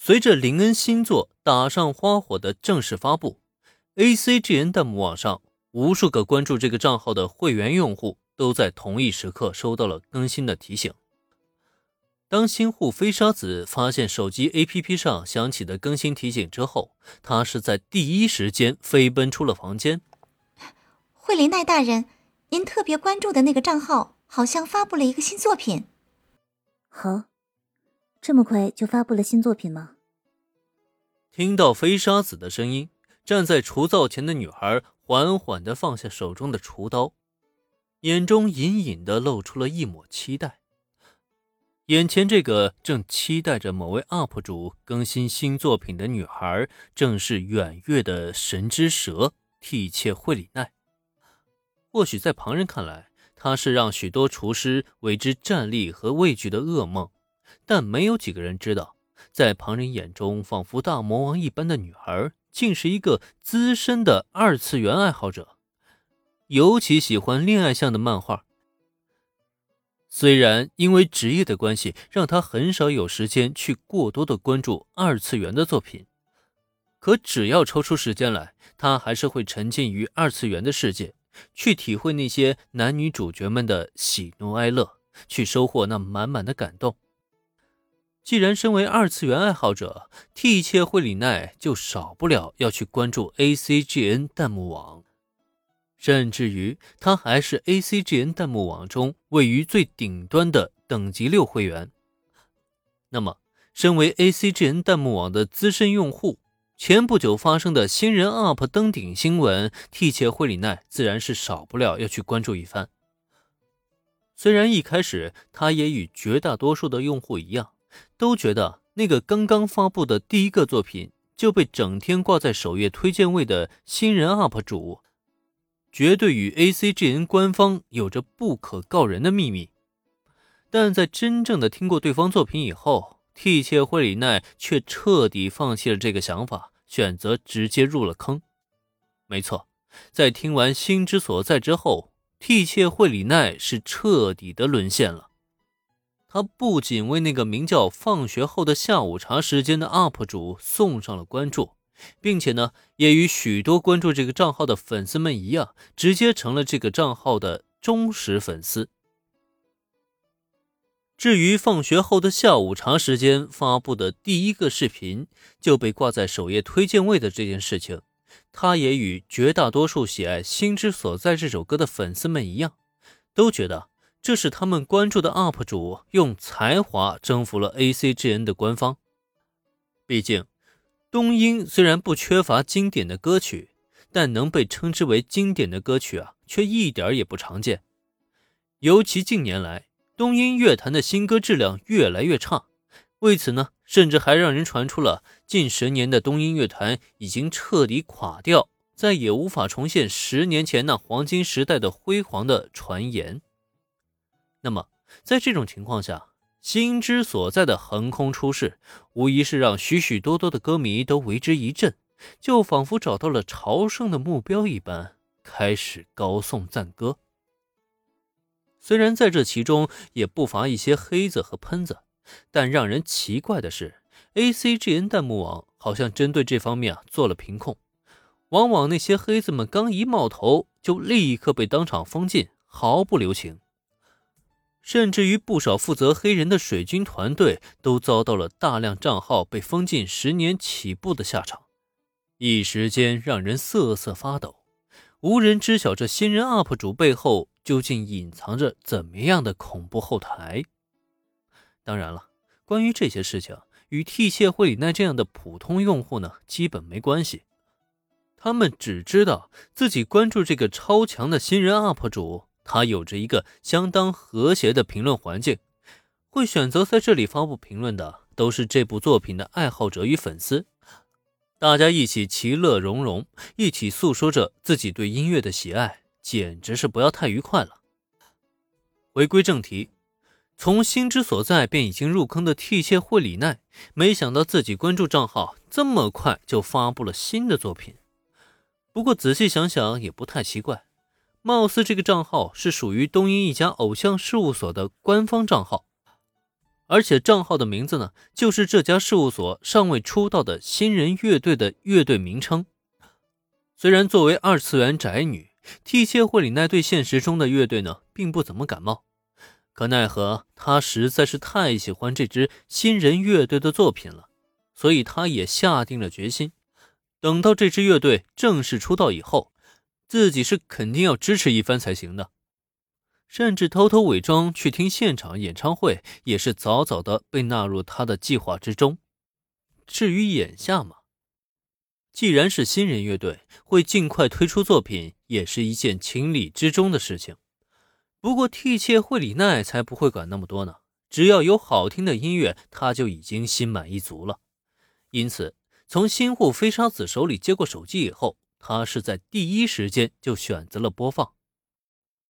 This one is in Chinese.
随着林恩新作《打上花火》的正式发布，ACGN 弹幕网上无数个关注这个账号的会员用户都在同一时刻收到了更新的提醒。当新户飞沙子发现手机 APP 上响起的更新提醒之后，他是在第一时间飞奔出了房间。惠林奈大人，您特别关注的那个账号好像发布了一个新作品。好。这么快就发布了新作品吗？听到飞沙子的声音，站在厨灶前的女孩缓缓的放下手中的厨刀，眼中隐隐的露出了一抹期待。眼前这个正期待着某位 UP 主更新新作品的女孩，正是远月的神之蛇替切惠里奈。或许在旁人看来，她是让许多厨师为之战栗和畏惧的噩梦。但没有几个人知道，在旁人眼中仿佛大魔王一般的女孩，竟是一个资深的二次元爱好者，尤其喜欢恋爱向的漫画。虽然因为职业的关系，让她很少有时间去过多的关注二次元的作品，可只要抽出时间来，她还是会沉浸于二次元的世界，去体会那些男女主角们的喜怒哀乐，去收获那满满的感动。既然身为二次元爱好者，替切惠里奈就少不了要去关注 ACGN 弹幕网，甚至于他还是 ACGN 弹幕网中位于最顶端的等级六会员。那么，身为 ACGN 弹幕网的资深用户，前不久发生的新人 UP 登顶新闻，替切惠里奈自然是少不了要去关注一番。虽然一开始他也与绝大多数的用户一样。都觉得那个刚刚发布的第一个作品就被整天挂在首页推荐位的新人 UP 主，绝对与 ACGN 官方有着不可告人的秘密。但在真正的听过对方作品以后，替切惠里奈却彻底放弃了这个想法，选择直接入了坑。没错，在听完《心之所在》之后，替切惠里奈是彻底的沦陷了。他不仅为那个名叫“放学后的下午茶时间”的 UP 主送上了关注，并且呢，也与许多关注这个账号的粉丝们一样，直接成了这个账号的忠实粉丝。至于“放学后的下午茶时间”发布的第一个视频就被挂在首页推荐位的这件事情，他也与绝大多数喜爱《心之所在》这首歌的粉丝们一样，都觉得。这是他们关注的 UP 主用才华征服了 ACGN 的官方。毕竟，东音虽然不缺乏经典的歌曲，但能被称之为经典的歌曲啊，却一点也不常见。尤其近年来，东音乐坛的新歌质量越来越差。为此呢，甚至还让人传出了近十年的东音乐坛已经彻底垮掉，再也无法重现十年前那黄金时代的辉煌的传言。那么，在这种情况下，心之所在的横空出世，无疑是让许许多多的歌迷都为之一振，就仿佛找到了朝圣的目标一般，开始高颂赞歌。虽然在这其中也不乏一些黑子和喷子，但让人奇怪的是，ACGN 弹幕网好像针对这方面啊做了评控，往往那些黑子们刚一冒头，就立刻被当场封禁，毫不留情。甚至于不少负责黑人的水军团队都遭到了大量账号被封禁十年起步的下场，一时间让人瑟瑟发抖。无人知晓这新人 UP 主背后究竟隐藏着怎么样的恐怖后台。当然了，关于这些事情，与替谢惠里奈这样的普通用户呢，基本没关系。他们只知道自己关注这个超强的新人 UP 主。他有着一个相当和谐的评论环境，会选择在这里发布评论的都是这部作品的爱好者与粉丝，大家一起其乐融融，一起诉说着自己对音乐的喜爱，简直是不要太愉快了。回归正题，从心之所在便已经入坑的替切惠里奈，没想到自己关注账号这么快就发布了新的作品。不过仔细想想也不太奇怪。貌似这个账号是属于东英一家偶像事务所的官方账号，而且账号的名字呢，就是这家事务所尚未出道的新人乐队的乐队名称。虽然作为二次元宅女，替切惠里奈对现实中的乐队呢，并不怎么感冒，可奈何她实在是太喜欢这支新人乐队的作品了，所以她也下定了决心，等到这支乐队正式出道以后，自己是肯定要支持一番才行的。甚至偷偷伪装去听现场演唱会，也是早早的被纳入他的计划之中。至于眼下嘛，既然是新人乐队，会尽快推出作品，也是一件情理之中的事情。不过替切惠里奈才不会管那么多呢，只要有好听的音乐，他就已经心满意足了。因此，从新户飞沙子手里接过手机以后，他是在第一时间就选择了播放。